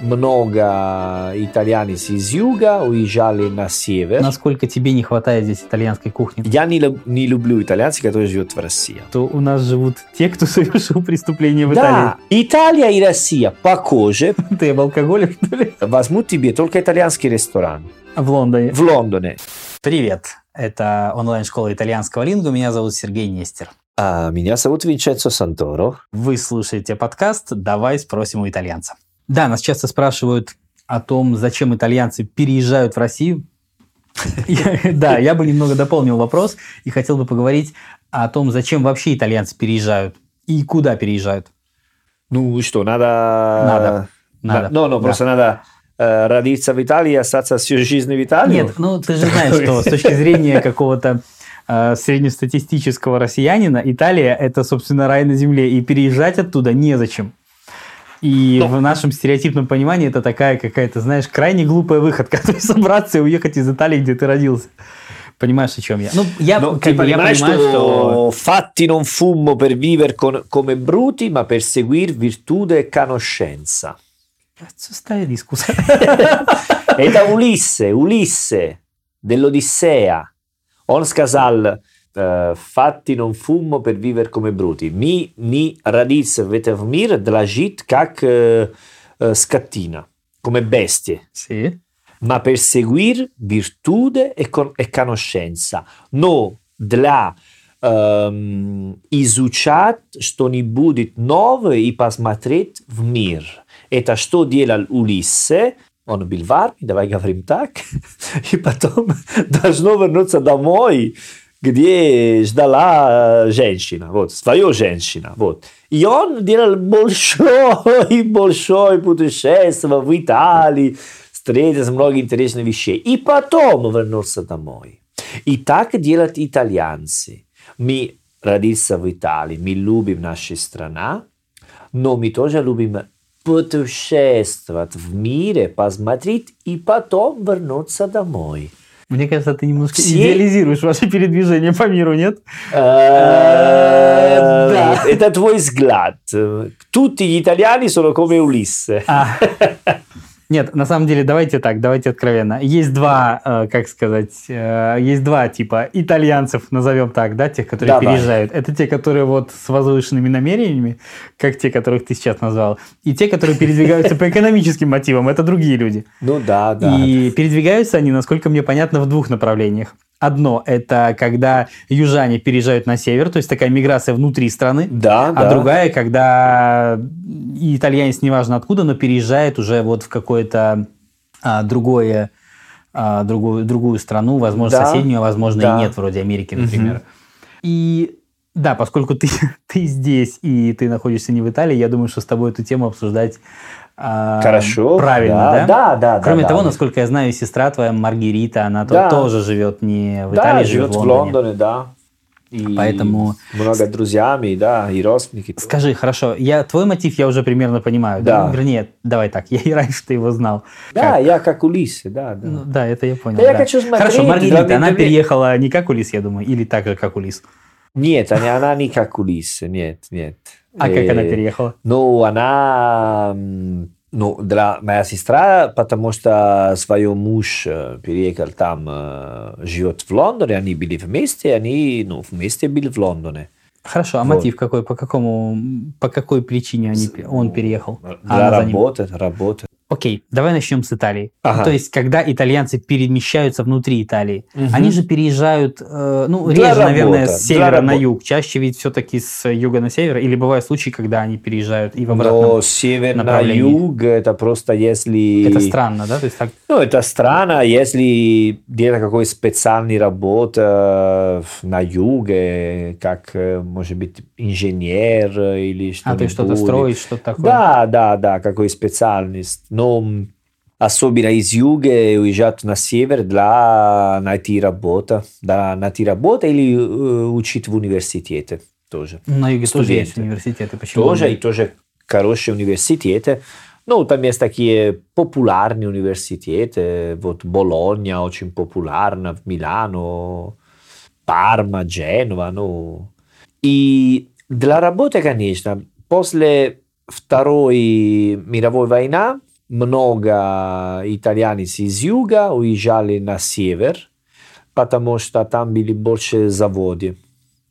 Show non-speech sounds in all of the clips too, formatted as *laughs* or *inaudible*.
Много итальянцев из юга уезжали на север. Насколько тебе не хватает здесь итальянской кухни? Я не, не люблю итальянцев, которые живут в России. То у нас живут те, кто *laughs* совершил преступление в Да, Италия и Россия похожи. Италии. *laughs* Ты об алкоголе, что ли? Возьмут тебе только итальянский ресторан В Лондоне. в Лондоне. Привет. Это онлайн-школа итальянского лингу. Меня зовут Сергей Нестер. А меня зовут Винченцо Санторо. Вы слушаете подкаст «Давай спросим у итальянца». Да, нас часто спрашивают о том, зачем итальянцы переезжают в Россию. *laughs* Да, я бы немного дополнил вопрос и хотел бы поговорить о том, зачем вообще итальянцы переезжают и куда переезжают. Ну что, надо... Надо. Надо. No, Да. просто надо э, родиться в Италии и остаться всю жизнь в Италии. Нет, ну ты же знаешь, что с точки *laughs* зрения какого-то среднестатистического россиянина, Италия – это, собственно, рай на земле, и переезжать оттуда незачем. И Ну. в нашем стереотипном понимании это такая какая-то, знаешь, крайне глупая выходка, *laughs* то есть собраться и уехать из Италии, где ты родился. Понимаешь, о чем я? Ну, я, No, как я понимаю, что... sto fatti non fumo per vivere con- come bruti, ma per seguir virtù e conoscenza. Состоит дискуссия. Это Улиссе, Улиссе dell'Odissea. Он сказал, э, fatti non fumo per vivere come bruti. Mi не родился в этом мире для жить как э, э, скотина, come bestie. Sì. ma per seguire virtù e, con- e conoscenza, но для эм, изучать что-нибудь новое и посмотреть в мир. Это что делал Улиссе, он был в армии, давай говорим так, *laughs* и потом *laughs* должно вернуться домой, где ждала женщина, вот, свою женщина, вот. И он делал большой, *laughs* большой путешествие в Италии, встретился много интересных вещей. И потом вернулся домой. И так делают итальянцы. Мы родился в Италии, мы любим нашу страну, но мы тоже любим путешествовать в мире, посмотреть и потом вернуться домой. Мне кажется, ты немножко Все- идеализируешь ваше передвижение по миру, нет? Э, да. Это твой взгляд. Tutti gli italiani sono come Ulisse. Нет, на самом деле, давайте так, давайте откровенно. Есть два, э, как сказать, э, есть два типа итальянцев, назовем так, да, тех, которые Давай. переезжают. Это те, которые вот с возвышенными намерениями, как те, которых ты сейчас назвал, и те, которые передвигаются по экономическим мотивам. Это другие люди. Ну да, да. И передвигаются они, насколько мне понятно, в двух направлениях. Одно – это когда южане переезжают на север, то есть такая миграция внутри страны. Да, А да. другая, когда итальянец, неважно откуда, но переезжает уже вот в какое-то а, другое, а, другую, другую страну, возможно, Да, соседнюю, а возможно, да. и нет, вроде Америки, например. Мгм. И да, поскольку ты, *laughs* ты здесь и ты находишься не в Италии, я думаю, что с тобой эту тему обсуждать Хорошо. правильно, да? Да, да, да. Кроме да, того, да. насколько я знаю, сестра твоя Маргарита, она Да. тоже живет не в Да, Италии, живет в Лондоне. Лондоне, да. И Поэтому- много друзьями, да, и родственники. Скажи, хорошо, я твой мотив я уже примерно понимаю. Да. Ну, вернее, давай так, *laughs* я и раньше-то его знал. Да, Как? я как Улиссе, да, да. Ну, да, это я понял. Да я да. хочу смотреть, Хорошо, Маргарита, она переехала не как Улис, я думаю, или так же, как Улис. Нет, она, она не как Улиссе, нет, нет. А как она переехала? Ну, она... Ну, для моя сестра, потому что свой муж переехал там, живет в Лондоне, они были вместе, они, ну, вместе были в Лондоне. Хорошо, а вот. мотив какой? По какому, по какой причине они, он переехал? А Для ним? работы, работы. Окей, давай начнем с Италии. Ага. То есть, когда итальянцы перемещаются внутри Италии, Мгм. они же переезжают, э, ну, Для реже, наверное, работы, с для севера на юг. Чаще ведь все-таки с юга на север. Или бывают случаи, когда они переезжают и в обратном. Но север на юг, это просто если... Это странно, да? То есть, так, Ну, это странно, если где-то какой специальный работа на юге, как, э, может быть, инженер или что-нибудь. а, есть что-то строить, что-то такое. Да, да, да, какой специальность. Но особенно из юга уезжать на север для найти работу, да, найти работу или учить в университете тоже. На юге тоже есть университеты. Почему? Тоже, и тоже хорошие университеты. Ну, там есть такие популярные университеты. Вот Болонья очень популярна, в Милано, Парма, Женова. Ну. И для работы, конечно, после Второй мировой война, много итальянцев из юга уезжали на север, потому что там были больше заводы.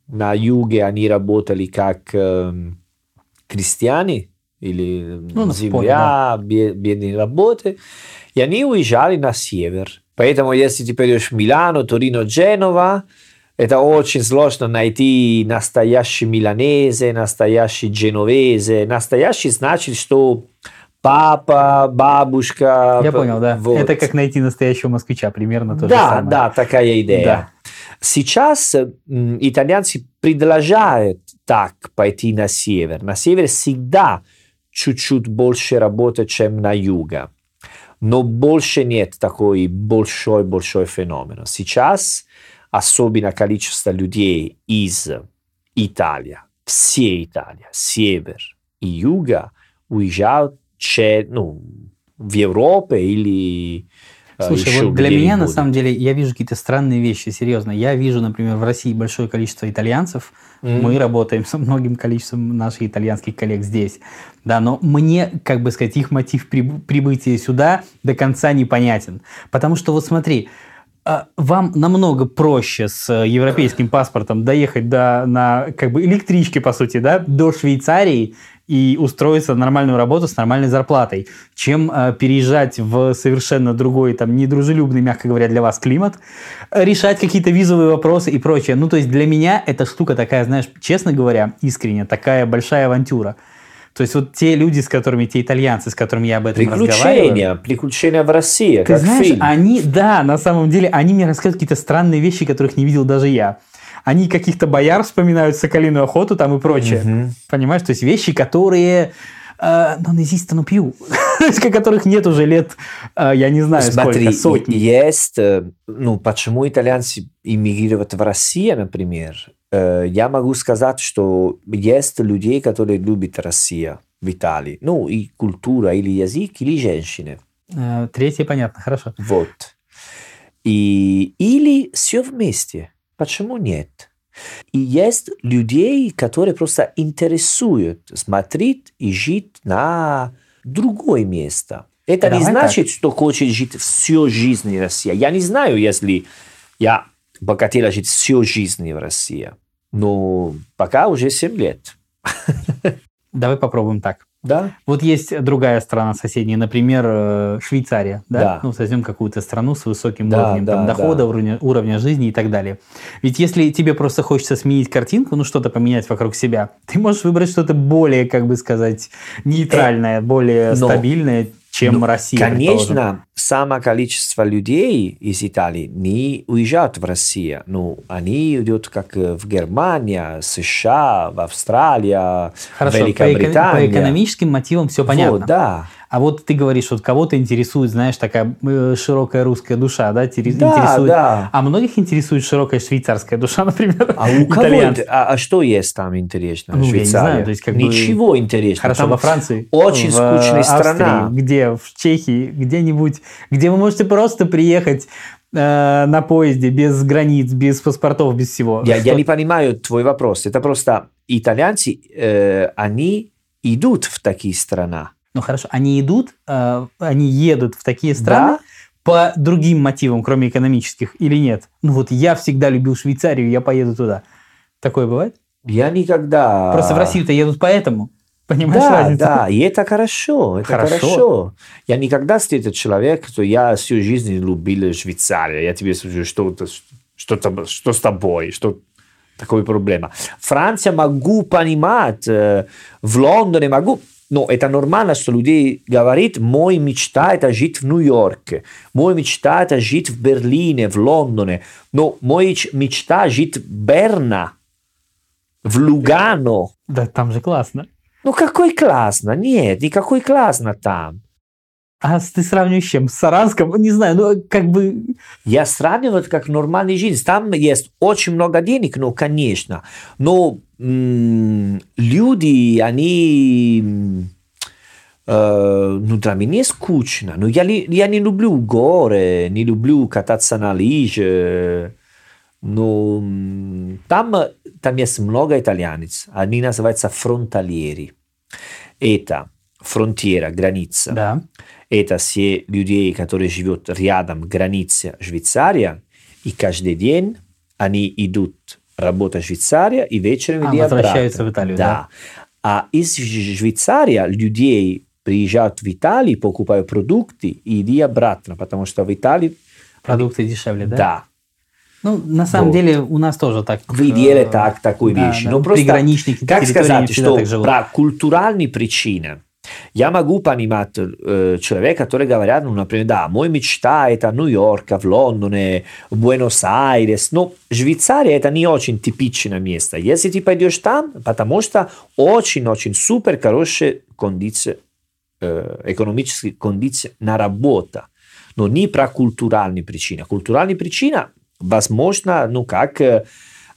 На юге они работали как э, крестьяне или Ну, земля, бе- бедные работы, и они уезжали на север. Поэтому если ты пойдешь в Милано, Торино, Дженова, это очень сложно найти настоящий миланезе, настоящий дженовезе. Настоящий значит, что папа, бабушка. Я понял, да. вот. Это как найти настоящего москвича, примерно то же Да, самое. да, такая идея. Да. Сейчас итальянцы предложают так пойти на север. На север всегда чуть-чуть больше работы, чем на юге. Но больше нет такой большой-большой феномен. Сейчас особенно количество людей из Италии, все Италия, север и юга уезжают че- ну, в Европу или э, Слушай, еще вот для меня, на самом деле, я вижу какие-то странные вещи, серьезно. Я вижу, например, в России большое количество итальянцев. Мгм. Мы работаем с многим количеством наших итальянских коллег здесь. Да, но мне, как бы сказать, их мотив приб- прибытия сюда до конца непонятен. Потому что, вот смотри, а, вам намного проще с э, европейским паспортом доехать до, на как бы электричке, по сути, да, до Швейцарии и устроиться на нормальную работу с нормальной зарплатой, чем э, переезжать в совершенно другой, там, недружелюбный, мягко говоря, для вас климат, э, решать какие-то визовые вопросы и прочее. Ну, то есть для меня эта штука такая, знаешь, честно говоря, искренне, такая большая авантюра. То есть вот те люди, с которыми, те итальянцы, с которыми я об этом. Приключения, приключения в России, Ты как знаешь, фильм. они, да, на самом деле, они мне рассказывают какие-то странные вещи, которых не видел даже я. Они каких-то бояр вспоминают, соколиную охоту там и прочее. Мгм. Понимаешь? То есть вещи, которые... Э, non esistono più. которых нет уже лет, э, я не знаю Смотри, сколько, сотни. есть, э, ну, почему итальянцы иммигрируют в Россию, например, Э, я могу сказать, что есть людей, которые любят Россию в Италии. Ну, и культура, или язык, или женщины. Третье понятно, хорошо. Вот. И, или все вместе. Почему нет? И есть людей, которые просто интересуют смотреть и жить на другое место. Это не Давай значит, что хочет жить всю жизнь в России. Я не знаю, если я бы хотела жить всю жизнь в России. Но пока уже 7 лет. *laughs* Давай попробуем так. Да? Вот есть другая страна соседняя, например, э, Швейцария, да? Да. Ну, возьмем какую-то страну с высоким Да, уровнем там, да, дохода, да. Уровня, уровня жизни и так далее. Ведь если тебе просто хочется сменить картинку, ну, что-то поменять вокруг себя, ты можешь выбрать что-то более, как бы сказать, нейтральное, более но- стабильное, чем Ну, Россия. Конечно, самое количество людей из Италии не уезжают в Россию. Ну, они идут как э, в Германию, США, в Австралию, Хорошо, по, эко- Великобритания. по экономическим мотивам все понятно. Вот, да. А вот ты говоришь, вот кого-то интересует, знаешь, такая э, широкая русская душа, да, тери- Да, интересует. да. А многих интересует широкая швейцарская душа, *laughs* например. А у кого а, а что есть там интересно Ну, в я не Швейцарии? знаю, то есть как бы- Ничего интересного. Хорошо, Там во Франции. Очень в скучная Австрии, страна. Где? В Чехии, где-нибудь, где вы можете просто приехать э, на поезде без границ, без паспортов, без всего. Я, я не понимаю твой вопрос. Это просто итальянцы, э, они идут в такие страны. Ну хорошо, они идут, э, они едут в такие страны Да? по другим мотивам, кроме экономических, или нет? Ну вот я всегда любил Швейцарию, я поеду туда. Такое бывает? Я никогда... Просто в Россию-то едут поэтому. Понимаешь Да, разницу? да, и это хорошо, это Хорошо. хорошо. Я никогда встретил человека, что я всю жизнь любил Швейцарию. Я тебе скажу, что, что, что с тобой, что такая проблема. Франция могу понимать, э, в Лондоне могу, но это нормально, что люди говорят, мой мечта это жить в Нью-Йорке, мой мечта это жить в Берлине, в Лондоне, но мой мечта жить в Берна, в Лугано. Да, там же классно. Ну какой классно? Нет, никакой классно там. А ты сравниваешь с чем? С Саранском? Не знаю, ну как бы... Я сравниваю это как нормальная жизнь. Там есть очень много денег, ну, конечно. Но м, люди, они... э, ну, для меня скучно. Ну, я, не- я не люблю горы, не люблю кататься на лыжи. Но м, там, там есть много итальянцев. Они называются фронтальери. это фронтира, граница. Да. Это все людей, которые живут рядом границы Швейцария, и каждый день они идут работать в Швейцария и вечером А, идут возвращаются обратно. в Италию, Да. да? А из Швейцарии людей приезжают в Италию, покупают продукты и идут обратно, потому что в Италии... Продукты дешевле, да? Да. Ну, на самом Вот. деле, у нас тоже так. Вы э, делаете так, такую да, вещь. да. Но просто, Приграничники как сказать, что про культуральные причины я могу понимать э, человека, который говорят, ну, например, да, моя мечта это Нью-Йорк, в Лондоне, в Буэнос-Айрес, но Швейцария это не очень типичное место. Если ты пойдешь там, потому что очень-очень супер хорошие кондиции, э, экономические кондиции на работу. Но не про культуральные причины. Культуральные причины, возможно, ну как э,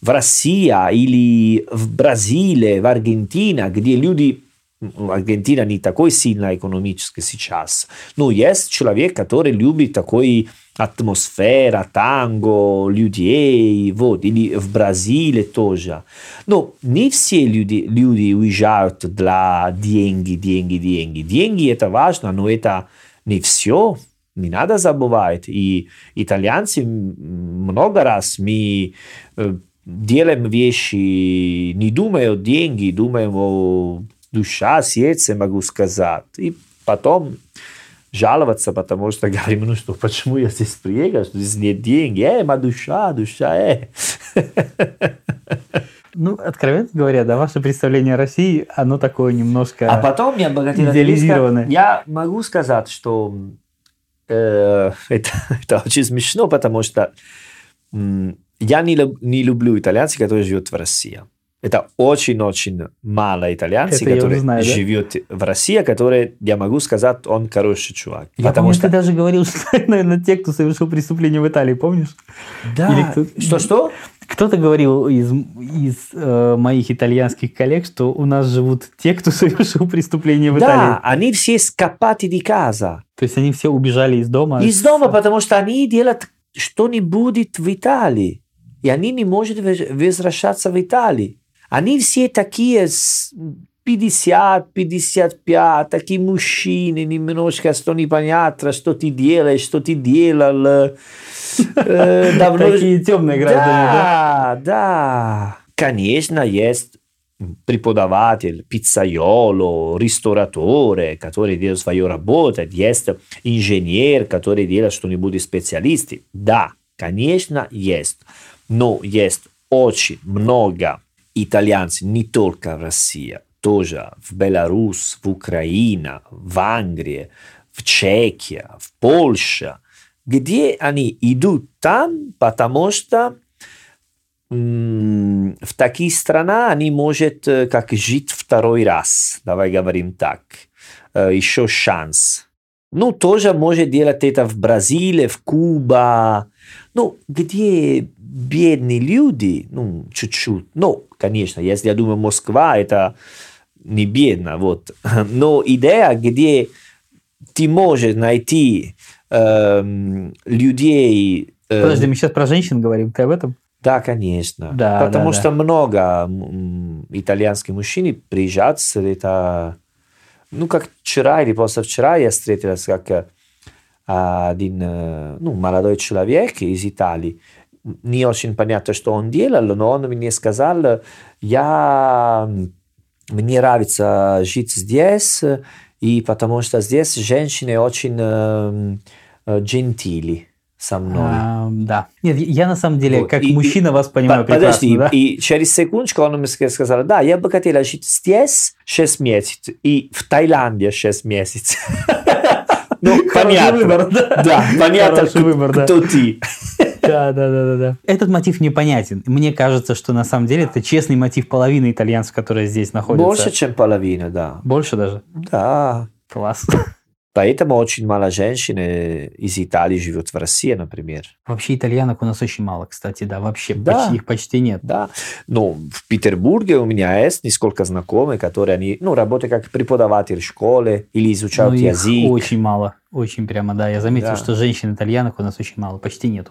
в России или в Бразилии, в Аргентине, где люди Аргентина не такой сильно экономически сейчас. Но есть человек, который любит такой атмосфера, танго, людей, вот, или в Бразилии тоже. Но не все люди, люди уезжают для деньги, деньги, деньги. Деньги это важно, но это не все. Не надо забывать. И итальянцы много раз мы э, делаем вещи, не думая о деньги, думаем о душа, сердце, могу сказать. И потом жаловаться, потому что *laughs* говорим, ну что, почему я здесь приехал, что здесь нет денег, э, моя душа, душа, э. *laughs* Ну, откровенно говоря, да, ваше представление о России, оно такое немножко... А потом я идеализированное. Я могу сказать, что э, *laughs* это, это очень смешно, потому что м, я не, не люблю итальянцев, которые живут в России. Это очень-очень мало итальянцев, Это которые знаю, да? в России, которые, я могу сказать, он хороший чувак. Я потому помню, что... ты даже говорил, *laughs* что, наверное, те, кто совершил преступление в Италии, помнишь? Да. Что-что? Кто-то говорил из, из э, моих итальянских коллег, что у нас живут те, кто *laughs* совершил преступление в Да, Италии. они все скопаты di casa. То есть они все убежали из дома. Из дома, потому что они делают что-нибудь в Италии. И они не могут воз- возвращаться в Италию. Они все такие с 50, 55, такие мужчины, немножко, что непонятно, что ты делаешь, что ты делал. Э, давно- Такие темные граждане, да? Да, да. Конечно, есть преподаватель, пиццайоло, ресторатore, который делает свою работу, есть инженер, который делает что-нибудь специалисты. Да, конечно, есть. Но есть очень много итальянцев, не только в России, тоже в Беларусь, в Украине, в Англии, в Чехии, в Польше, где они идут там, потому что в таких странах они могут как жить второй раз, давай говорим так, еще шанс. Ну, тоже может делать это в Бразилии, в Кубе, ну, где бедные люди, ну, чуть-чуть, ну, конечно, если я думаю, Москва, это не бедно, вот, *laughs* но идея, где ты можешь найти эм, людей... эм, Подожди, мы сейчас про женщин говорим, ты об этом? да, конечно. Да, Потому да, что много м, итальянских мужчин приезжают, это... Ну, как вчера или позавчера я встретилась как э, один э, ну, молодой человек из Италии. Не очень понятно, что он делал, но он мне сказал, я... Мне нравится жить здесь, и потому что здесь женщины очень э, gentili со мной. А, да. Нет, я на самом деле, Вот, как и- мужчина, вас По- понимаю Подожди, прекрасно, да? и через секундочку он мне ска- сказал, да, я бы хотела жить здесь 6 месяцев и в Таиланде 6 месяцев. Ну, понятно. да. Да, понятно, кто ты. Да, да, да, да, да. Этот мотив непонятен. Мне кажется, что на самом деле это честный мотив половины итальянцев, которые здесь находятся. Больше, чем половина, да. Больше даже? Да. Класс. Поэтому очень мало женщин э, из Италии живет в России, например. Вообще итальянок у нас очень мало, кстати, да, вообще Да. почти, их почти нет. Да. Но в Петербурге у меня есть несколько знакомых, которые они, ну, работают как преподаватель в школе или изучают Но их язык. очень мало, очень прямо, да. Я заметил, Да. что женщин-итальянок у нас очень мало, почти нету.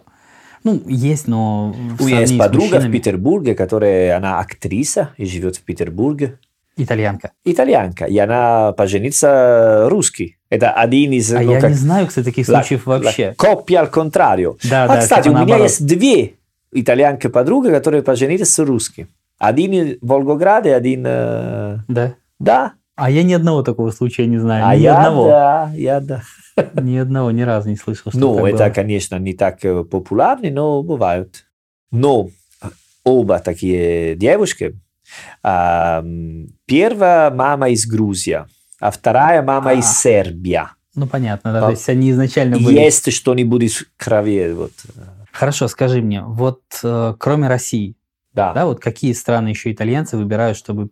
Ну, есть, но У меня есть подруга в Петербурге, которая, она актриса и живет в Петербурге. Итальянка. Итальянка, и она поженится русский. Это один из... А ну, я как- не знаю, кстати, таких la- случаев вообще. Coppia al contrario. Да, а, да, кстати, у меня наоборот. есть две итальянки подруги, которые поженились с русским. Один в Волгограде, один... э, Да. Да, А я ни одного такого случая не знаю. а ни я одного. да, я да. *laughs* Ни одного, ни разу не слышал, что Ну, это, было. конечно, не так э, популярно, но бывают. Но э, оба такие девушки. а, Первая мама из Грузии, а вторая мама А. из Сербии. Ну, понятно, да. А, То есть они изначально были... Есть что-нибудь в крови. Вот. Хорошо, скажи мне, вот э, кроме России, Да. да, вот какие страны еще итальянцы выбирают, чтобы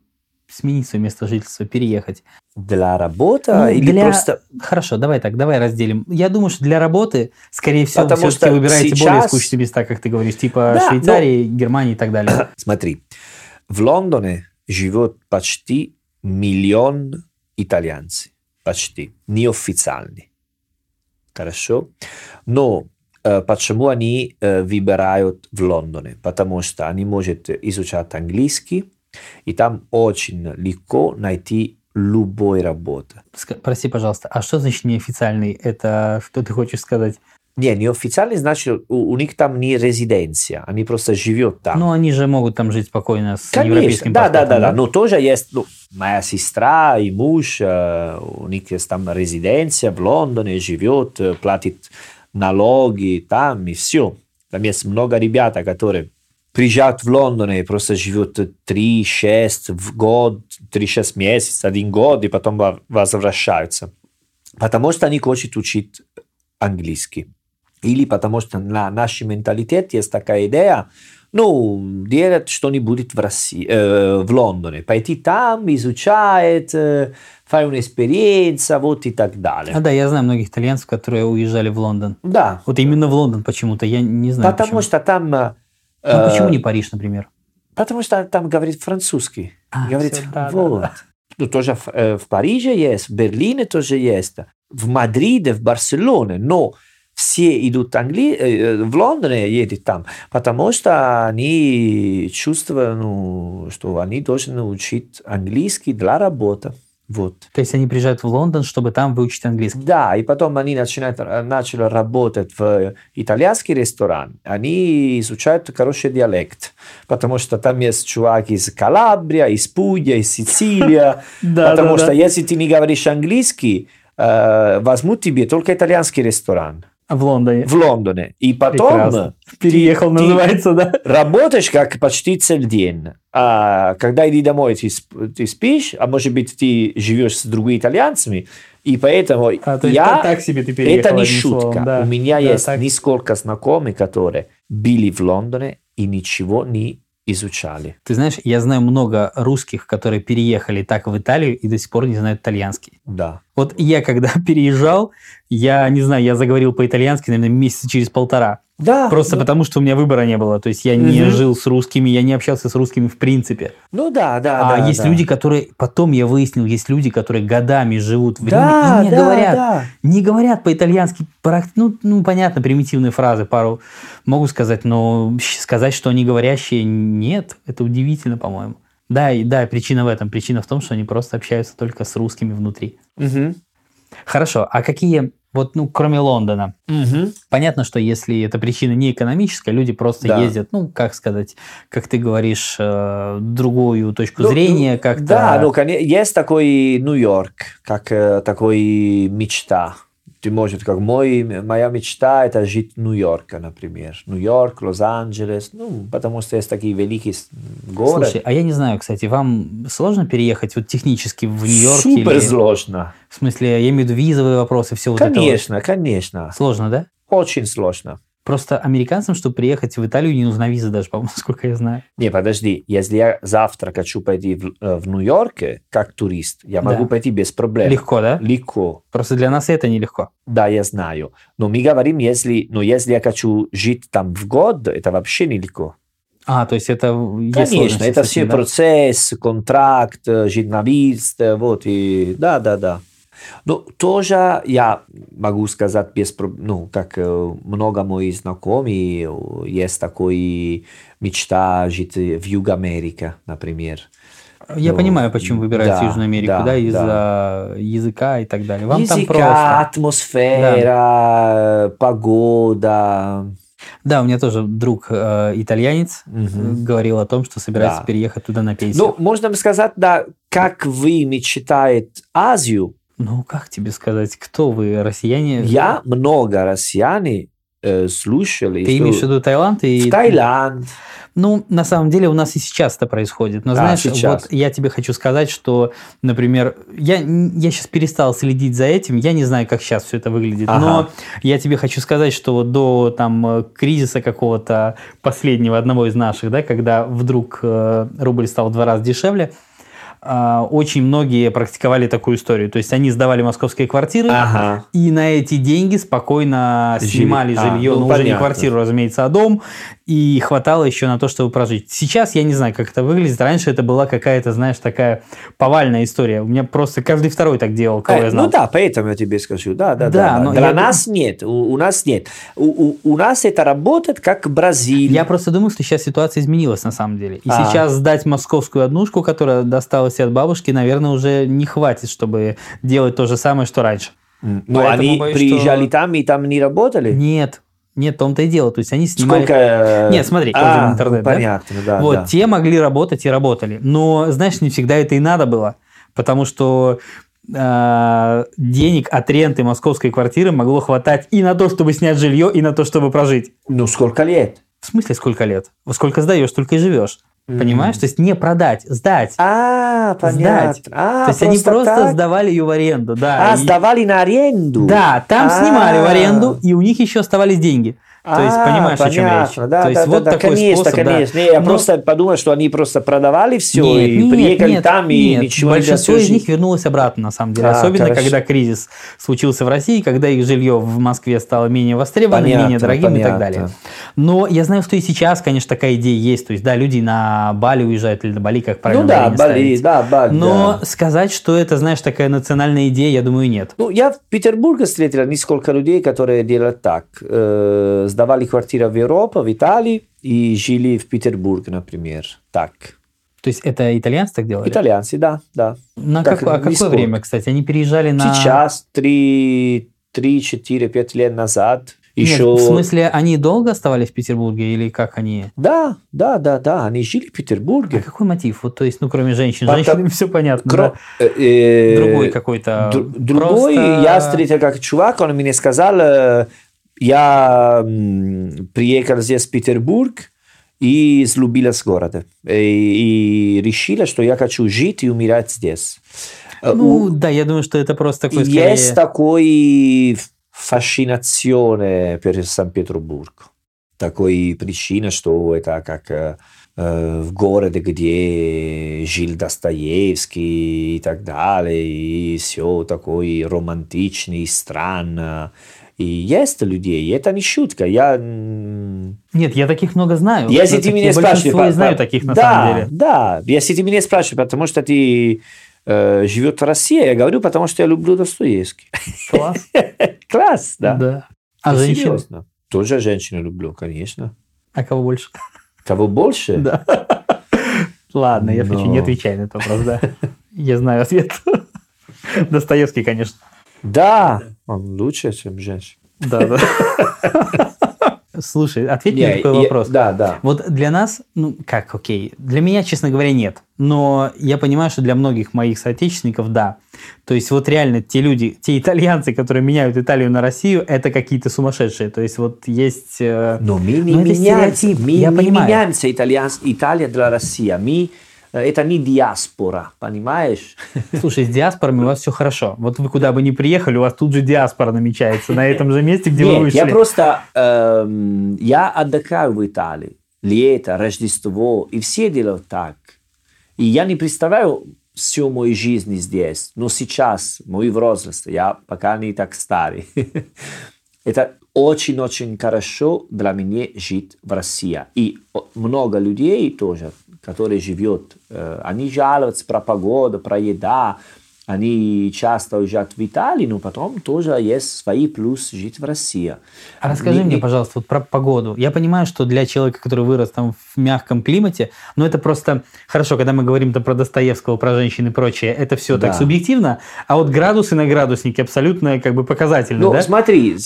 сменить свое место жительства, переехать? Для работы Ну, или для- просто... Хорошо, давай так, давай разделим. Я думаю, что для работы, скорее всего, Потому все-таки выбираете более сейчас- скучные места, как ты говоришь, типа Да, Швейцарии, Германии и так далее. *clears throat* Смотри, в Лондоне живет почти миллион итальянцев. Почти. Неофициальный. Хорошо? Но э, почему они э, выбирают в Лондоне? Потому что они могут изучать английский, и там очень легко найти любой работу. Ска- Прости, пожалуйста, а что значит неофициальный? Это что ты хочешь сказать? Не, неофициальный значит, у, у них там не резиденция, они просто живут там. Ну, они же могут там жить спокойно с Конечно, европейским да, да, паспортом, да, да, но тоже есть, ну, моя сестра и муж, э, у них есть там резиденция в Лондоне, живет, э, платит налоги там и все. Там есть много ребят, которые приезжают в Лондон и просто живут 3-6 в год, 3-6 месяцев, один год, и потом во- возвращаются. Потому что они хотят учить английский. Или потому что на нашей менталитете есть такая идея, ну, делать что-нибудь в России, э, в Лондоне, пойти там, изучать, э, fare un'esperienza, вот и так далее. А да, я знаю многих итальянцев, которые уезжали в Лондон. Да, Вот именно в Лондон почему-то, я не знаю потому почему. что там... Ну, почему э, не Париж, например? Потому что там говорит французский. А, говорит, всё, да, да, вот. да. Ну, тоже в, э, в Париже есть, в Берлине тоже есть, в Мадриде, в Барселоне, но все идут англи... э, в Лондоне едут там, потому что они чувствуют, ну, что они должны учить английский для работы. Вот. То есть они приезжают в Лондон, чтобы там выучить английский. Да, и потом они начинают, э, начали работать в итальянский ресторан. Они изучают хороший диалект, потому что там есть чувак из Калабрия, из Пудия, из Сицилия. *laughs* Потому что если ты не говоришь английский, э, возьмут тебе только итальянский ресторан В Лондоне. в Лондоне. И потом Прекрасно. Переехал, ты- называется, да? работаешь как почти целый день. А когда иди домой, ты, ты спишь, а может быть ты живешь с другими итальянцами, и поэтому А, то есть я... так- так себе ты переехал, Это не шутка. словом, да. У меня Да, есть так. несколько знакомых, которые были в Лондоне и ничего не изучали. Ты знаешь, я знаю много русских, которые переехали так в Италию и до сих пор не знают итальянский. Да. Вот я, когда *laughs* переезжал, я не знаю, я заговорил по-итальянски, наверное, месяца через полтора. Да. Просто ну, потому, что у меня выбора не было. То есть я не Мгм. жил с русскими, я не общался с русскими в принципе. Ну да, да, а да. есть да. люди, которые, потом я выяснил, есть люди, которые годами живут в Риме Да, и не да, говорят, да. не говорят по-итальянски, ну, ну, понятно, примитивные фразы пару могу сказать, но сказать, что они говорящие, нет, это удивительно, по-моему. Да, и да, причина в этом. Причина в том, что они просто общаются только с русскими внутри. Мгм. Хорошо, а какие, вот, ну, кроме Лондона, Мгм. Понятно, что если эта причина не экономическая, люди просто Да. ездят, ну, как сказать, как ты говоришь, э, другую точку Ну, зрения, ну, как-то... Да, ну, есть такой Нью-Йорк, как э, такой мечта. Ты можешь, как мой, моя мечта это жить в Нью-Йорке, например. Нью-Йорк, Лос-Анджелес, ну, потому что есть такие великие города. Слушай, а я не знаю, кстати, вам сложно переехать вот технически в Нью-Йорк? Супер или- сложно. В смысле, я имею в виду визовые вопросы, все вот это Конечно, конечно. вот. Сложно, да? Очень сложно. Просто американцам, чтобы приехать в Италию, не нужна виза даже, по-моему, *laughs* насколько я знаю. Не, подожди, если я завтра хочу пойти в, э, в Нью-Йорке как турист, я Да. могу пойти без проблем. Легко, да? Легко. Просто для нас это нелегко. Да, я знаю. Но мы говорим, если, но если я хочу жить там в год, это вообще нелегко. А, то есть это... Конечно, это все да? процесс, контракт, э, журналист, э, вот, и да, да, да. Но тоже я могу сказать без ну, как э, много моих знакомых, э, есть такой мечта жить в Юг Америке, например. Я Ну, понимаю, почему выбирают да, Южную Америку, да, да, из-за языка и так далее. Вам Языка, там просто. атмосфера, погода. Да, у меня тоже друг э, итальянец э, говорил о том, что собирается Да. переехать туда на пенсию. Ну, можно сказать, да, как вы мечтаете Азию, Ну, как тебе сказать, кто вы, россияне? я много россияне э, слушали. Ты что имеешь в виду Таиланд и... в Таиланд. Ну, на самом деле у нас и сейчас это происходит. Но А, знаешь, сейчас. вот я тебе хочу сказать, что, например, я, я сейчас перестал следить за этим, я не знаю, как сейчас все это выглядит, Ага. но я тебе хочу сказать, что вот до там э, кризиса какого-то последнего, одного из наших, да, когда вдруг э, рубль стал в два раза дешевле, очень многие практиковали такую историю. То есть они сдавали московские квартиры, Ага. и на эти деньги спокойно Жили. снимали А, жилье, ну, но уже не квартиру, разумеется, а дом, и хватало еще на то, чтобы прожить. Сейчас я не знаю, как это выглядит. Раньше это была какая-то, знаешь, такая повальная история. У меня просто каждый второй так делал, кого Э, я знал. ну да, поэтому я тебе скажу. Да, да, Да, да. но Для я нас нет, у, у нас нет. У, у- у нас это работает как Бразилия. Я просто думаю, что сейчас ситуация изменилась на самом деле. И А. сейчас сдать московскую однушку, которая досталась от бабушки, наверное, уже не хватит, чтобы делать то же самое, что раньше. Поэтому они боюсь, приезжали что- там и там не работали? Нет, нет, в том-то и дело. То есть они снимали... Сколько? э, Нет, смотри, а, интернет, да? Понятно, да. вот, да. те могли работать и работали. Но, знаешь, не всегда это и надо было. Потому что э, денег от ренты московской квартиры могло хватать и на то, чтобы снять жилье, и на то, чтобы прожить. Ну сколько лет? В смысле, сколько лет? Во сколько сдаешь, столько и живешь. Мгм. Понимаешь? То есть не продать, сдать. А, понятно. Сдать. А, То есть они просто так? сдавали ее в аренду. Да, А, И- сдавали на аренду? Да, там А. снимали в аренду, и у них еще оставались деньги. То есть, А, понимаешь, о чем речь? Да, То есть, да, вот да, такой конечно, способ, конечно. Не, Я Но- просто подумал, что они просто продавали все Нет, и нет, приехали нет, там и нет. ничего не Большинство из них вернулось обратно, на самом деле. А, Особенно, хорошо. когда кризис случился в России, когда их жилье в Москве стало менее востребованным, Понятно, менее дорогим и так далее. Но я знаю, что и сейчас, конечно, такая идея есть. То есть, да, люди на Бали уезжают или на Бали, как правильно Ну да, Бали, ставить. да, Бали. Но да. сказать, что это, знаешь, такая национальная идея, я думаю, нет. Ну, я в Петербурге встретил несколько людей, которые делали так. Сдавали квартиру в Европе, в Италии и жили в Петербурге, например. Так. То есть, это итальянцы так делали? Итальянцы, да, да. На Так, какое, а какое нисколько. время, кстати? Они переезжали на... Сейчас, 3, 3, 4, 5 лет назад. Нет, Еще... в смысле, они долго оставались в Петербурге или как они... Да, да, да, да, они жили в А Петербурге. какой мотив? Вот, то есть, ну, кроме женщин. Потому- Женщинам все понятно, Кро- да? э, э, Другой какой-то... Дру- Другой, просто- я встретил как чувак, он мне сказал, э, я приехал здесь в Петербург и влюбилась в городе. И, и решила, что я хочу жить и умирать здесь. Э, Ну, у- да, я думаю, что это просто такой, скорее... Есть такой fascinazione per Санкт-Петербург. Такой причина, что это как э, э, в городе, где жил Достоевский и так далее, и все такой романтичный, странно. И есть людей, и это не шутка. Я, Нет, я таких много знаю. если ты меня спрашиваешь... я знаю таких на да, самом деле. Да, если ты меня спрашиваешь, потому что ты э, живет в России, я говорю, потому что я люблю Достоевский. Класс. *laughs* Класс, да. Да. А женщин? серьезно. Тоже женщину люблю, конечно. А кого больше? Кого больше? Да. Ладно, я Но- не отвечай на этот вопрос, да. Я знаю ответ. Достоевский, конечно. Да, он лучше, чем женщина. Да, да. *laughs* Слушай, ответь мне на такой я- вопрос. Да, да. Вот для нас, ну как, окей, для меня, честно говоря, нет. Но я понимаю, что для многих моих соотечественников, да. То есть вот реально те люди, те итальянцы, которые меняют Италию на Россию, это какие-то сумасшедшие. То есть вот есть... э, Но мы не Ну, меняемся. Мы я не понимаю. меняемся итальянс, Италия для России. Мы, э, это не диаспора, понимаешь? *laughs* Слушай, с диаспорами у вас все хорошо. Вот вы куда бы ни приехали, у вас тут же диаспора намечается на этом же месте, где вы Нет, вышли. я просто, эм, я отдыхаю в Италии. Лето, Рождество, и все делают так. И я не представляю всю мою жизнь здесь. Но сейчас, мой возраст, я пока не так старый. *laughs* Это очень-очень хорошо для меня жить в России. И много людей тоже, которые живут, э, они жалуются про погоду, про еда. они часто уезжают в Италию, но потом тоже есть свои плюсы жить в России. А расскажи Не- мне, не- пожалуйста, вот про погоду. Я понимаю, что для человека, который вырос там в мягком климате, но это просто хорошо, когда мы говорим про Достоевского, про женщин и прочее, это все так Да. субъективно, а вот градусы на градуснике абсолютно как бы показательно, Ну, да? смотри,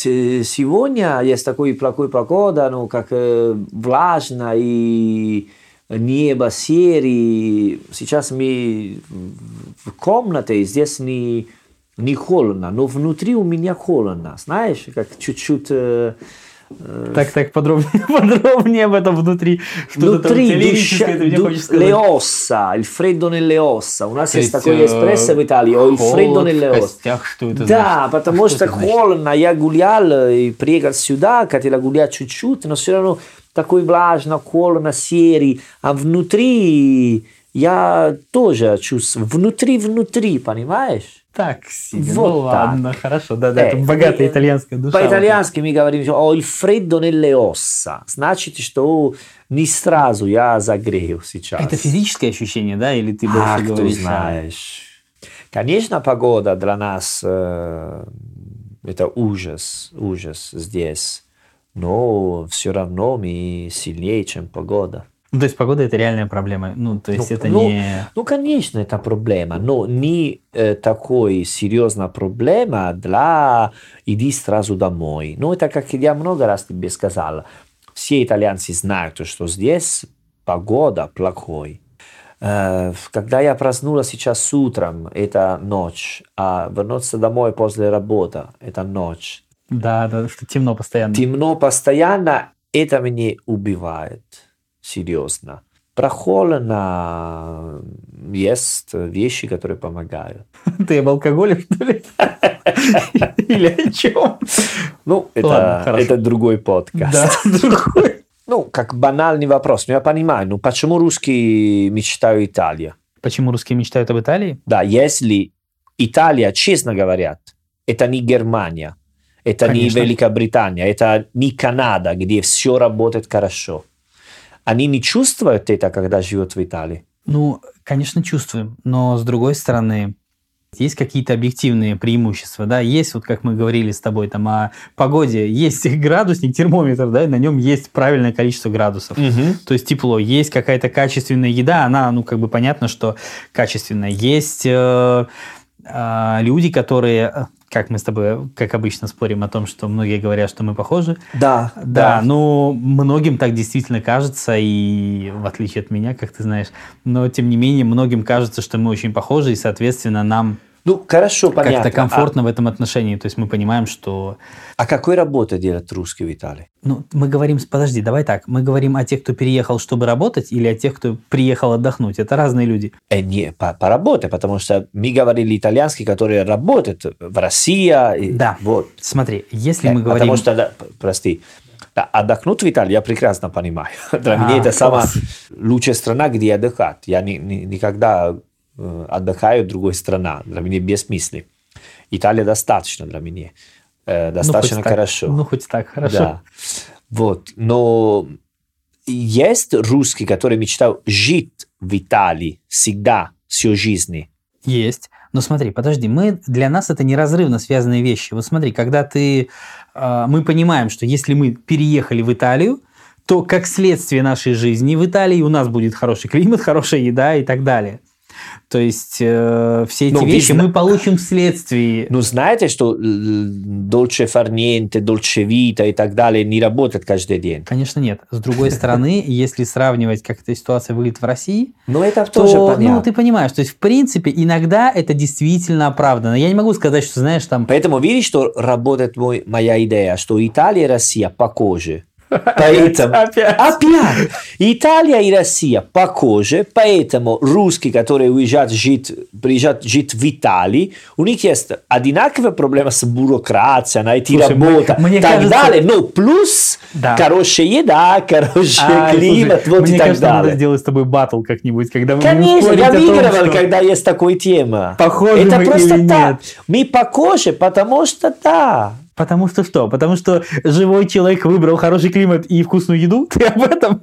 сегодня есть такой плохой погода, ну, как э, влажно и небо серый. Сейчас мы в комнате, здесь не, не холодно, но внутри у меня холодно, знаешь, как чуть-чуть... э, э, Так, так, подробнее, *laughs* подробнее об этом внутри. Что-то там Внутри лирическое, душа, ты мне ду- ossa, il freddo nelle ossa. У нас То есть э, эспрессо в Италии, il freddo nelle ossa. костях, что это Да, значит? потому что, это значит? холодно, я гулял и приехал сюда, хотел гулять чуть-чуть, но все равно такой влажно, холодно, серый, а внутри я тоже чувствую, внутри-внутри, понимаешь? Так себе, Вот ну так. ладно, хорошо, да-да, это Э, богатая э, итальянская душа. По-итальянски мы говорим, что «Ho il freddo nelle ossa». Значит, что не сразу я загрею сейчас. Это физическое ощущение, да, или ты больше А, кто говоришь? о- знаешь. Конечно, погода для нас э, это ужас, ужас здесь. Но все равно мы сильнее, чем погода. Ну, то есть погода это реальная проблема. Ну, то есть Ну, это ну, не... Ну, конечно, это проблема, но не э, такой серьезная проблема для иди сразу домой. Ну, это как я много раз тебе сказал. Все итальянцы знают, что здесь погода плохой. Э, Когда я проснулся сейчас утром, это ночь, а вернуться домой после работы, это ночь. Да, да, что темно постоянно. Темно постоянно, это меня убивает. Серьезно. Про холодно есть вещи, которые помогают. *laughs* Ты об алкоголе, что ли? *laughs* Или о чем? Ну, это, другой подкаст. Да, *laughs* другой. Ну, как банальный вопрос, но я понимаю, ну почему русские мечтают Италия? Почему русские мечтают об Италии? Да, если Италия, честно говорят, это не Германия, это не Конечно. Великобритания, это не Канада, где все работает хорошо. Они не чувствуют это, когда живут в Италии. Ну, конечно, чувствуем, но с другой стороны, есть какие-то объективные преимущества, да, есть, вот как мы говорили с тобой там о погоде, есть *laughs* градусник, термометр, да, и на нем есть правильное количество градусов. То есть тепло, есть какая-то качественная еда, она, ну, как бы понятно, что качественная. Есть э, э, люди, которые, э, как мы с тобой, как обычно, спорим о том, что многие говорят, что мы похожи. Да, Да, но многим так действительно кажется, и в отличие от меня, как ты знаешь, но тем не менее многим кажется, что мы очень похожи, и, соответственно, нам Ну, хорошо, понятно. как-то комфортно в этом отношении. То есть мы понимаем, что А, а какой работы делают русские в Италии? Ну, мы говорим, подожди, давай так, мы говорим о тех, кто переехал, чтобы работать, или о тех, кто приехал отдохнуть. Это разные люди. Э, не, по, по работе, потому что мы говорили итальянский, который работает в России. и Да. Вот. Смотри, если Э, мы говорим... Потому что, да, прости, да, отдохнуть в Италии я прекрасно понимаю. *laughs* Для А, меня это самая класс. лучшая страна, где отдыхать. Я ни- ни- никогда отдыхаю в другой стране. Для меня бессмысленно. Италия достаточно для меня. Э, ну, достаточно так. хорошо. Ну, хоть так, хорошо. Да. Вот. Но есть русские, которые мечтают жить в Италии всегда, всю жизнь. Есть. Но смотри, подожди, мы для нас это неразрывно связанные вещи. Вот смотри, когда ты, э, мы понимаем, что если мы переехали в Италию, то как следствие нашей жизни в Италии у нас будет хороший климат, *laughs* хорошая еда и так далее. То есть э, все эти Ну, вещи мы получим вследствие. Ну, знаете, что дольче niente, dolce vita и так далее не работает каждый день? Конечно, нет. С другой стороны, *laughs* если сравнивать, как эта ситуация выглядит в России, Но это то, тоже ну, понятно. ты понимаешь, то есть, в принципе, иногда это действительно оправдано. Я не могу сказать, что, знаешь, там... Поэтому видишь, что работает мой, моя идея, что Италия и Россия похожи. Поэтому... Опять. Опять! Италия и Россия похожи, поэтому русские, которые уезжают жить, приезжают жить в Италии, у них есть одинаковые проблемы с бюрократией, найти Слушай, работу мне- так кажется- далее. Но плюс Да. хорошая еда, хороший А, климат, слушай, вот мне и так кажется, надо далее. сделать с тобой батл как-нибудь, когда мы Конечно, я выигрывал, что- когда есть такой тема. Похожи Это мы просто или так. нет. Мы похожи, потому что да. Потому что что? Потому что живой человек выбрал хороший климат и вкусную еду? *laughs* Ты об этом?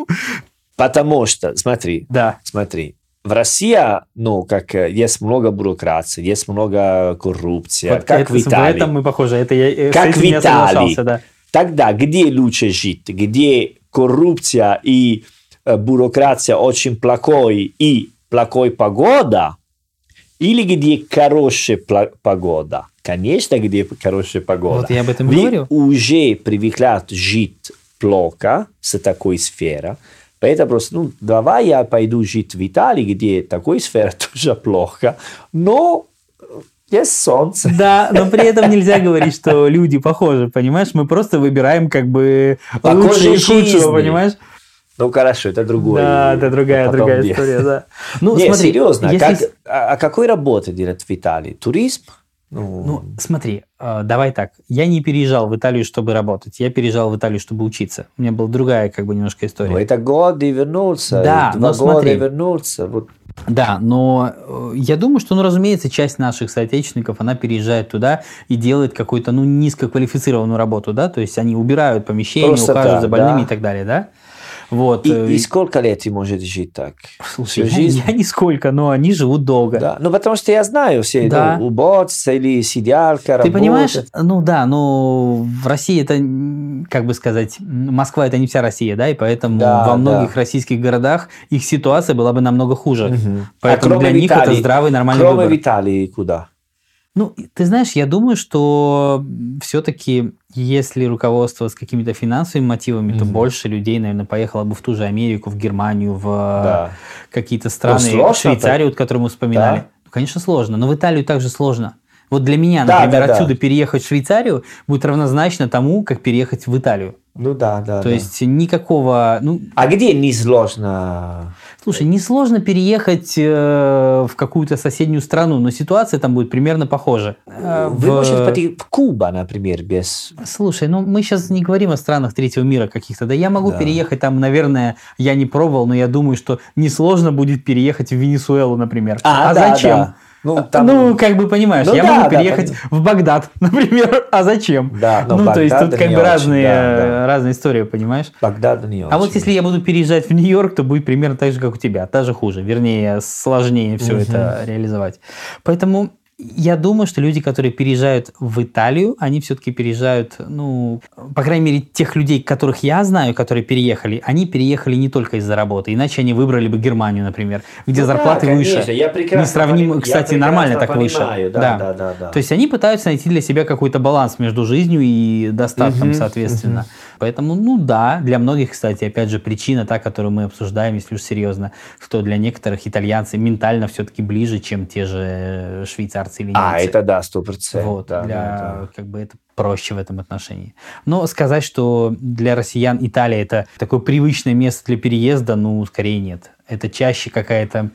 Потому что, смотри, Да. смотри, в России, ну, как э, есть много бюрократии, есть много коррупции, Вот как это- в Италии. В этом мы похожи. Это я, э, Как в Италии. да. Тогда где лучше жить? Где коррупция и э, бюрократия очень плохой и плохой погода? Или где хорошая погода? Конечно, где хорошая погода. Вот я об этом Вы говорю. уже привыкли жить плохо с такой сферой. Поэтому просто, ну, давай я пойду жить в Италии, где такой сфера *laughs* тоже плохо, но есть солнце. Да, но при этом нельзя говорить, что люди похожи, понимаешь? Мы просто выбираем как бы лучшее и худшего, понимаешь? Ну, хорошо, это другое. Да, это другая, другая история, да. *laughs* Ну, Не, смотри, серьезно, с- а, а какой работы делать в Италии? Туризм? Ну, Ну, смотри, э, давай так. Я не переезжал в Италию, чтобы работать. Я переезжал в Италию, чтобы учиться. У меня была другая, как бы, немножко история. ну, это год и вернулся, Да, два но года смотри. вернулся. Вот. Да, но э, я думаю, что, ну, разумеется, часть наших соотечественников, она переезжает туда и делает какую-то, ну, низкоквалифицированную работу, да, то есть они убирают помещения, Просто ухаживают так, за больными да. и так далее, да. Вот. И, э, и сколько лет ты можешь жить так? Слушай, я, жизнь? я нисколько, но они живут долго. Да. Ну, потому что я знаю все, Да. ну, уборца или сиделка, Ты работа. понимаешь, ну да, ну в России это, как бы сказать, Москва это не вся Россия, да, и поэтому Да, во многих да. российских городах их ситуация была бы намного хуже. Мгм. Поэтому А кроме для в них это здравый, нормальный Кроме выбор. в Италии куда? Ну, ты знаешь, я думаю, что все-таки, если руководство с какими-то финансовыми мотивами, то Мгм. больше людей, наверное, поехало бы в ту же Америку, в Германию, в Да. какие-то страны, Ну, сложно Швейцарию, вот, которую мы вспоминали. Да. Ну, конечно, сложно, но в Италию также сложно. Вот для меня, Да, например, да, да. отсюда переехать в Швейцарию будет равнозначно тому, как переехать в Италию. Ну да, да. То да. есть никакого, ну, А где не сложно? Слушай, несложно переехать э, в какую-то соседнюю страну, но ситуация там будет примерно похожа. Э, Вы в- можете пойти в Куба, например, без... Слушай, ну мы сейчас не говорим о странах третьего мира каких-то. Да я могу Да. переехать там, наверное, я не пробовал, но я думаю, что несложно будет переехать в Венесуэлу, например. А, да, зачем? да. Ну, там... Ну, как бы понимаешь, Ну я да, могу да, переехать в Багдад, *laughs* например. А зачем? Да, но ну, то есть Багдад тут как бы очень, разные, да, да. разные истории, понимаешь? Багдад не А вот очень. если я буду переезжать в Нью-Йорк, то будет примерно так же, как у тебя, даже хуже, вернее, сложнее все Мгм. это реализовать. Поэтому я думаю, что люди, которые переезжают в Италию, они все-таки переезжают, ну, по крайней мере, тех людей, которых я знаю, которые переехали, они переехали не только из-за работы, иначе они выбрали бы Германию, например, где Ну да, зарплаты конечно, выше. Я Несравнимо, поним- кстати, я нормально так выше. понимаю, Да, Да. да, да, да. То есть они пытаются найти для себя какой-то баланс между жизнью и достатком, Мгм, соответственно. Поэтому, ну да, для многих, кстати, опять же, причина та, которую мы обсуждаем, если уж серьезно, что для некоторых итальянцы ментально все-таки ближе, чем те же швейцарцы или немцы. А, это да, сто процентов. Вот, да, для, да, да. как бы это проще в этом отношении. Но сказать, что для россиян Италия это такое привычное место для переезда, ну, скорее нет. Это чаще какая-то,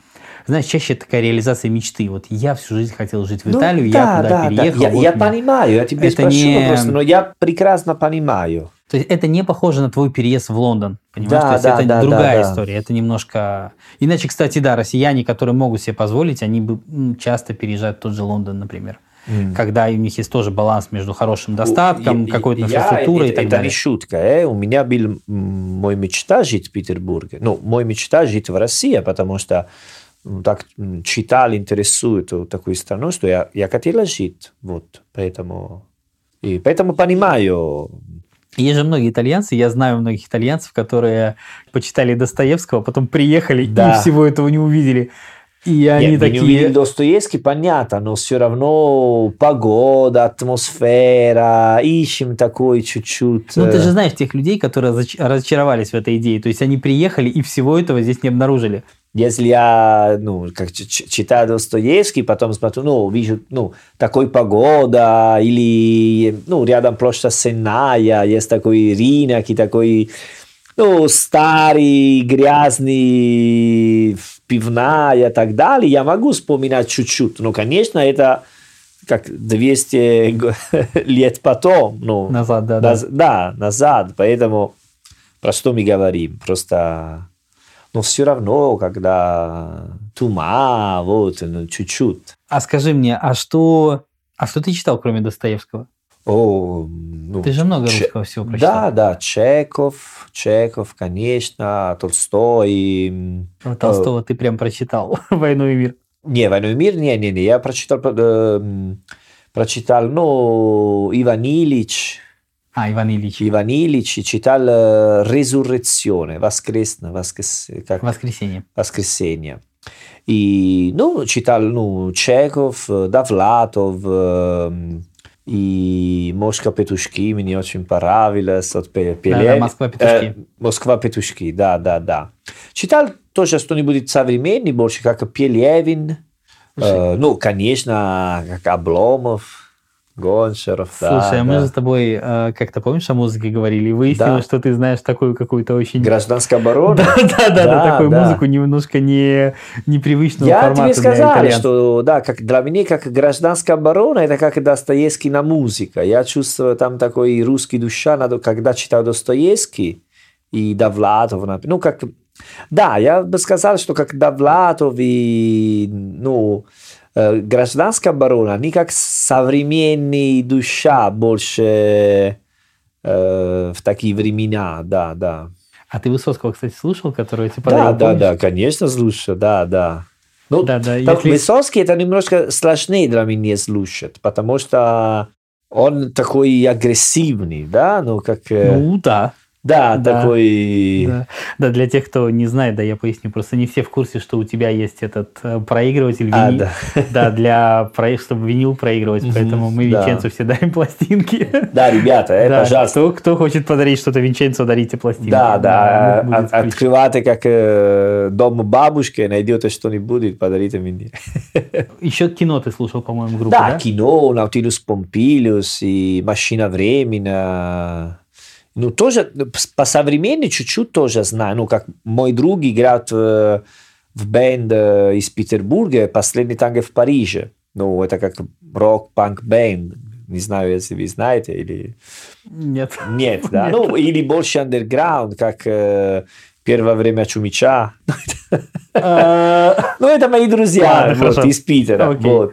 знаешь, чаще такая реализация мечты. Вот я всю жизнь хотел жить в Ну Италию, да, я туда да, да. переехал. Я, вот я мне. понимаю, я тебе Это спрошу не- просто, но я прекрасно понимаю. То есть это не похоже на твой переезд в Лондон. Понимаешь? Да, То есть да, это да, другая да, история. Это немножко. Иначе, кстати, да, россияне, которые могут себе позволить, они бы часто переезжают в тот же Лондон, например. М. Когда у них есть тоже баланс между хорошим достатком, Я- какой-то инфраструктурой это, и так это далее. не шутка. Э? У меня был мой мечта жить в Петербурге. Ну, мой мечта жить в России, потому что так читал, интересует такую страну, что я, я хотела жить. Вот, поэтому... И поэтому понимаю. Есть же многие итальянцы, я знаю многих итальянцев, которые почитали Достоевского, потом приехали Да. и всего этого не увидели. И они Нет, мы не такие... увидели Достоевский, понятно, но все равно погода, атмосфера, ищем такой чуть-чуть... Ну, ты э, же знаешь тех людей, которые разоч- разочаровались в этой идее. То есть они приехали и всего этого здесь не обнаружили. Если я, ну, как читаю Достоевский, потом смотрю, ну, вижу, ну, такой погода, или, ну, рядом площадь Сенная, есть такой рынок, и такой, ну, старый, грязный, пивная и так далее, я могу вспоминать чуть-чуть, но, конечно, это как 200 го- *laughs* лет потом, ну, Назад, да, да. Наз- да, назад. Поэтому про что мы говорим? Просто, но все равно, когда тума, вот, ну, чуть-чуть. А скажи мне, а что, а что ты читал, кроме Достоевского? О, ну, Ты же много Че- русского всего прочитал. Да, да, Чеков, Чеков, конечно, Толстой. Про Толстого ты прям прочитал *laughs* «Войну и мир». Не, «Войну и мир», не, не, не, я прочитал, э, прочитал, ну, Иван Ильич, А, Иван Ильич. Иван Ильич, читал э, «Резуррециone», «Воскресно», воскрес, как, Воскресенье. «Воскресенье». И, ну, читал, ну, Чеков, э, Довлатов, э, и «Мошка петушки» мне очень понравилось от Пе- Пелевина. «Москва петушки». Э, «Москва петушки», да, да, да. Читал тоже что-нибудь современный, больше как Пелевин, э, ну, конечно, как Обломов, Гончаров, да, Слушай, а мы да. же с тобой э, как-то, помнишь, о музыке говорили, и выяснилось, Да. что ты знаешь такую какую-то очень... Гражданская оборона. Да, да, такую да. музыку немножко не, непривычного Я формата тебе сказал, что да, как для меня как гражданская оборона, это как Достоевский на музыка. Я чувствую там такой русский душа, надо, когда читаю Достоевский и Довлатов, ну как, да, я бы сказал, что как Довлатов и, ну, гражданская оборона, они как современный душа больше э, в такие времена, да, да. А ты Высоцкого, кстати, слушал, который тебе Да, да, помнишь? да, конечно, слушаю, да, да. Ну, Да, да, так, если- Высоцкий это немножко сложнее для меня слушать, потому что он такой агрессивный, да, ну как, э, Ну, да. Да, да, такой, Да. да, для тех, кто не знает, да, я поясню, просто не все в курсе, что у тебя есть этот э, проигрыватель А, вини- да. *laughs* Да, для чтобы винил проигрывать, поэтому мы да. Винченцу все дарим *laughs* пластинки. да, ребята, э, Да, пожалуйста, Кто, кто хочет подарить что-то Винченцо, дарите пластинки. да, да, будет от- открывайте как э, дом бабушки, найдете что-нибудь, подарите мне. *laughs* Еще кино ты слушал, по-моему, группу, Да, да? кино, Наутилус Помпилиус и Машина времени. Ну, тоже по современному чуть-чуть тоже знаю. Ну, как мой друг играет в, в бенд э, из Петербурга «Последний танго в Париже». Ну, это как рок-панк бенд. Не знаю, если вы знаете или... Нет. Нет, да. Нет. Ну, или больше underground, как э, «Первое время Чумича». А, Ну, это мои друзья из Питера.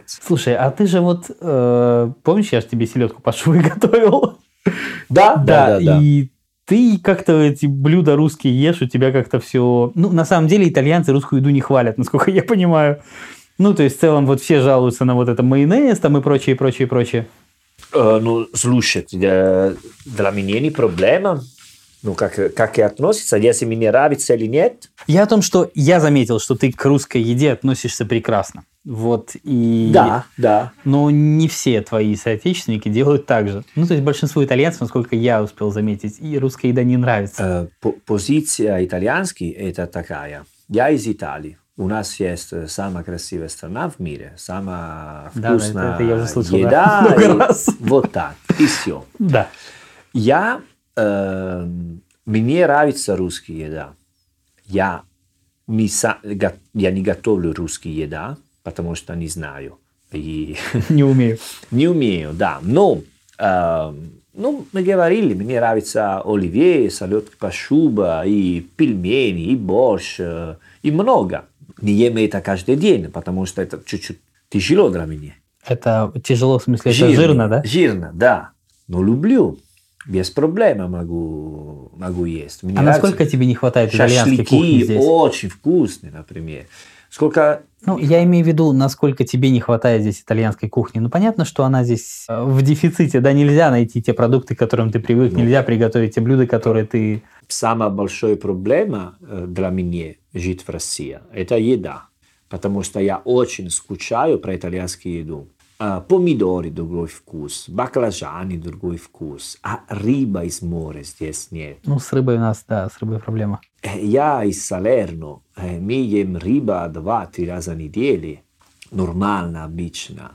Слушай, а ты же вот, э, помнишь, я же тебе селедку по швы *laughs* готовил? *laughs* Да, да, да. и ты как-то эти блюда русские ешь, у тебя как-то все... Ну, на самом деле, итальянцы русскую еду не хвалят, *laughs* насколько я понимаю. Ну, то есть, в целом, вот все жалуются на вот это майонез там и прочее, прочее, прочее. Э, ну, слушайте, э, для меня не проблема. Ну, как, как и относится, если мне нравится или нет. Я о том, что я заметил, что ты к русской еде относишься прекрасно. Вот, и... Да, да. Но не все твои соотечественники делают так же. Ну, то есть, большинству итальянцев, насколько я успел заметить, и русская еда не нравится. Э, по- позиция итальянский это такая. Я из Италии. У нас есть э, самая красивая страна в мире, самая Да, да, вкусная это- это я уже слышал, да, еда. много и раз. Вот так. И все. Да. Я, э, мне нравится русская еда. Я, не я не готовлю русскую еда, потому что не знаю. И *laughs* Не умею. *laughs* не умею, да. Но, э, ну, мы говорили, мне нравится оливье, салат кашуба, и пельмени, и борщ, э, и много. Не ем это каждый день, потому что это чуть-чуть тяжело для меня. Это тяжело, в смысле, это жирно, да? Жирно, да. Но люблю. Без проблем могу, могу есть. Мне А нравится. насколько тебе не хватает итальянской кухни здесь? очень вкусные, например. Сколько... Ну, я имею в виду, насколько тебе не хватает здесь итальянской кухни. Ну, понятно, что она здесь э, в дефиците, да, нельзя найти те продукты, к которым ты привык, Ну. нельзя приготовить те блюда, которые ты... Самая большая проблема э, для меня жить в России – это еда. Потому что я очень скучаю про итальянскую еду. Помидоры – другой вкус, баклажаны – другой вкус, а рыба из моря здесь нет. Ну, с рыбой у нас, да, с рыбой проблема. Я из Салерно, мы ем рыба два-три раза в неделю, нормально, обычно.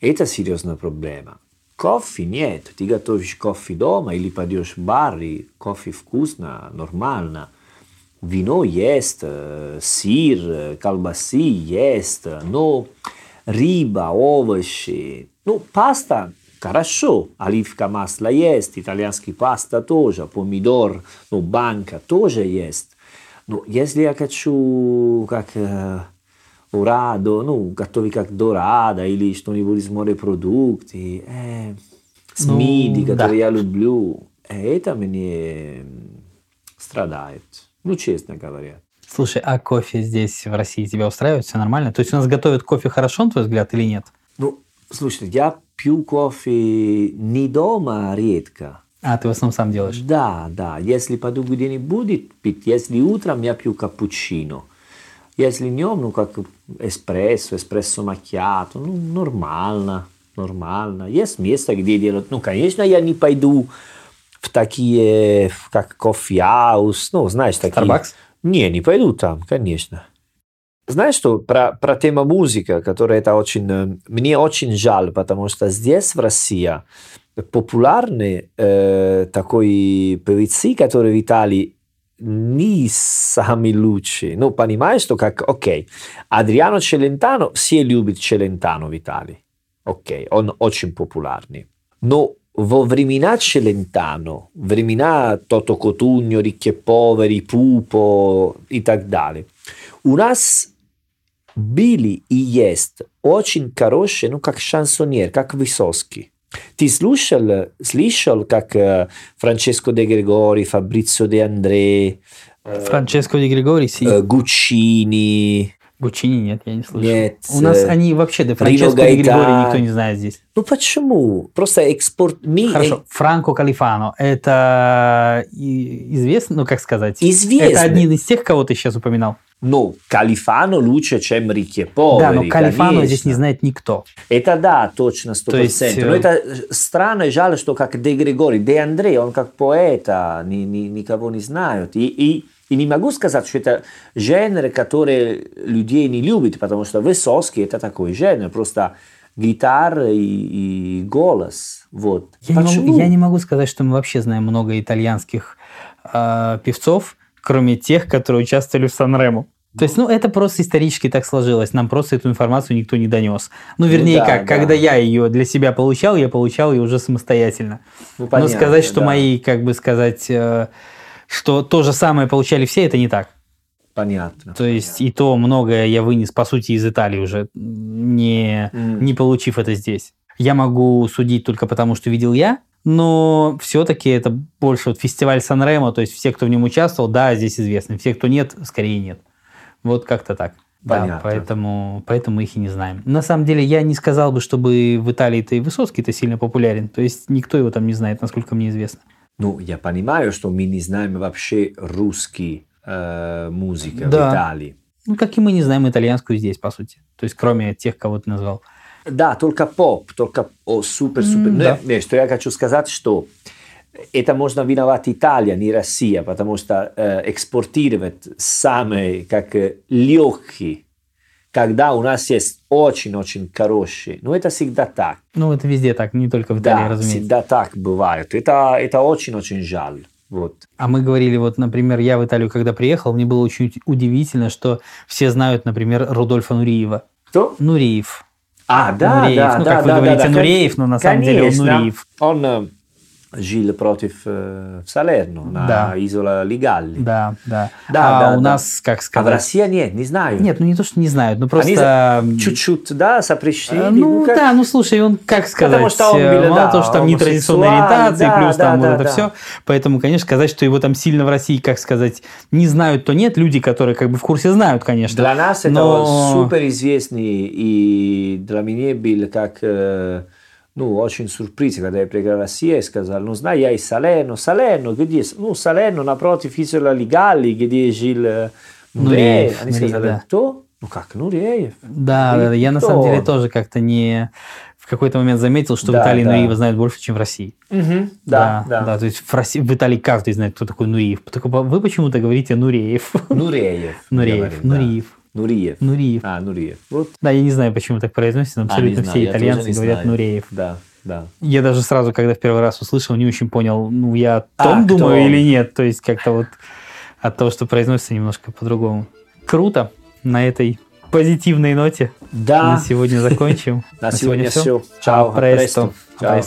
Это серьезная проблема. Кофе нет, ты готовишь кофе дома или пойдешь в бар, и кофе вкусно, нормально. Вино есть, сыр, колбасы есть, но рыба, овощи, ну, паста хорошо, оливка масла есть, итальянский паста тоже, помидор, ну, банка тоже есть. Но если я хочу как э, урадо, ну, готовить как дорадо или что-нибудь из морепродукты, э, с Ну, миди, да. которые я люблю, это мне страдает. Ну, честно говоря. Слушай, а кофе здесь, в России, тебя устраивает? Все нормально? То есть у нас готовят кофе хорошо, на твой взгляд, или нет? Ну, слушайте, я пью кофе не дома, а редко. А, ты в основном сам делаешь? Да, да. Если пойду где-нибудь пить, если утром я пью капучино, если днем, ну, как эспрессо, эспрессо макьято, ну, нормально, нормально. Есть место, где делают, ну, конечно, я не пойду в такие, как кофе-хаус, ну, знаешь, такие... Starbucks? Не, не пойду там, конечно. Знаешь что, про, про тему музыка, которая это очень, э, мне очень жаль, потому что здесь, в России, популярны э, такой певцы, которые в Италии не самые лучшие. Ну, понимаешь, что как, окей, Адриано Челентано, все любят Челентано в Италии. Окей, он очень популярный. Но во времена Челентано, времена Тото Cotugno, Ricchi e Poveri, Pupo и так далее, у нас были и есть очень хорошие, ну, как шансоньер, как Высоцкий. Ты слушал, слышал, как э, Франческо де Григори, Фабрицо де Андре, э, Франческо Ди Григори, Си. э, Гуччини. Гучини нет, я не слышал. Нет, У нас э, они вообще, Рино Франческо Ди Григори Гайтан. никто не знает здесь. Ну почему? Просто экспорт... ми- Хорошо, Франко Калифано, это и- известно, ну как сказать? Известно. Это один из тех, кого ты сейчас упоминал. Ну, Калифано лучше, чем Рикки Повери. да, но Калифано конечно. здесь не знает никто. Это да, точно, сто То есть, э, Но это странно и жаль, что как Де Григори, Де Андре, он как поэта, ни, ни- никого не знают. И, и, и не могу сказать, что это жанр, который людей не любит, потому что Высоцкий это такой жанр, просто гитара и, и голос. Вот. Я не, могу, я не могу сказать, что мы вообще знаем много итальянских э, певцов, кроме тех, которые участвовали в Сан-Рему. То есть, ну, это просто исторически так сложилось. Нам просто эту информацию никто не донес. Ну, вернее, да, как, да. когда я ее для себя получал, я получал ее уже самостоятельно. Ну, Но понятно, сказать, что да. мои, как бы сказать, э, что то же самое получали все, это не так. Понятно. То есть, и то многое я вынес, по сути, из Италии уже, не, М. не получив это здесь. Я могу судить только потому, что видел я, но все-таки это больше вот фестиваль Сан-Ремо, то есть все, кто в нем участвовал, да, здесь известны. Все, кто нет, скорее нет. Вот как-то так. Да, Понятно. поэтому, поэтому их и не знаем. На самом деле, я не сказал бы, чтобы в Италии-то и Высоцкий-то сильно популярен. То есть, никто его там не знает, насколько мне известно. Ну, я понимаю, что мы не знаем вообще русский э, музыка Да. в Италии. Ну, как и мы не знаем итальянскую здесь, по сути. То есть, кроме тех, кого ты назвал. Да, только поп, только супер-супер. М, Ну, да. не, что я хочу сказать, что это можно виноват Италия, не Россия, потому что э, экспортировать самые как э, легкие, когда у нас есть очень-очень хорошие. Ну, это всегда так. Ну, это везде так, не только в Италии, Да, разумеется. всегда так бывает. Это, это очень-очень жаль. Вот. А мы говорили, вот, например, я в Италию, когда приехал, мне было очень удивительно, что все знают, например, Рудольфа Нуриева. Кто? Нуриев. А, да, Нуреев. да, Ну, да, как вы да, говорите, да, да. Нуреев, но на самом деле он Конечно. Нуриев. Он э, жил против э, Салерно на Да. Изола Лигалли. Да, да. Да, а да, у да. нас, как А в сказать... России нет, не знаю. Нет, ну не то, что не знают, ну Они просто... м, Чуть-чуть, да, сопрещили. э, Ну как- да, ну слушай, он, как сказать, Потому что он был, мало да, того, что там нетрадиционная ориентация, да, плюс да, там да, вот это да. все. Поэтому, конечно, сказать, что его там сильно в России, как сказать, не знают, то нет. Люди, которые как бы в курсе знают, конечно. Для нас это Но- супер известный, и для меня был как, э, ну, очень сюрприз, когда я в Россию и сказал, ну, знаю, я из Салерно, Салерно, где? Ну, Салерно напротив Изола Лигалли, где жил э, Нуреев, Нуреев. Они Нуреев, сказали, да. кто? Ну, как, Нуреев? Да, да, да. Я на самом деле тоже как-то не в какой-то момент заметил, что в Да, Италии да. Нуриева знают больше, чем в России. Да, да. То есть в, России, в Италии каждый знает, кто такой Нуриев. Только вы почему-то говорите Нуреев. Нуреев. Нуреев, да. Нуриев, Нуриев. А, Нуриев. Вот. Да, я не знаю, почему так произносится, но А, абсолютно знаю, все я итальянцы говорят знаю. Нуреев. Да, да. Я даже сразу, когда в первый раз услышал, не очень понял, ну, я о А, том кто думаю он? или нет. То есть как-то вот от того, что произносится немножко по-другому. Круто. На этой позитивной ноте Да. на сегодня закончим. На сегодня все. Чао. А, престо. Чао.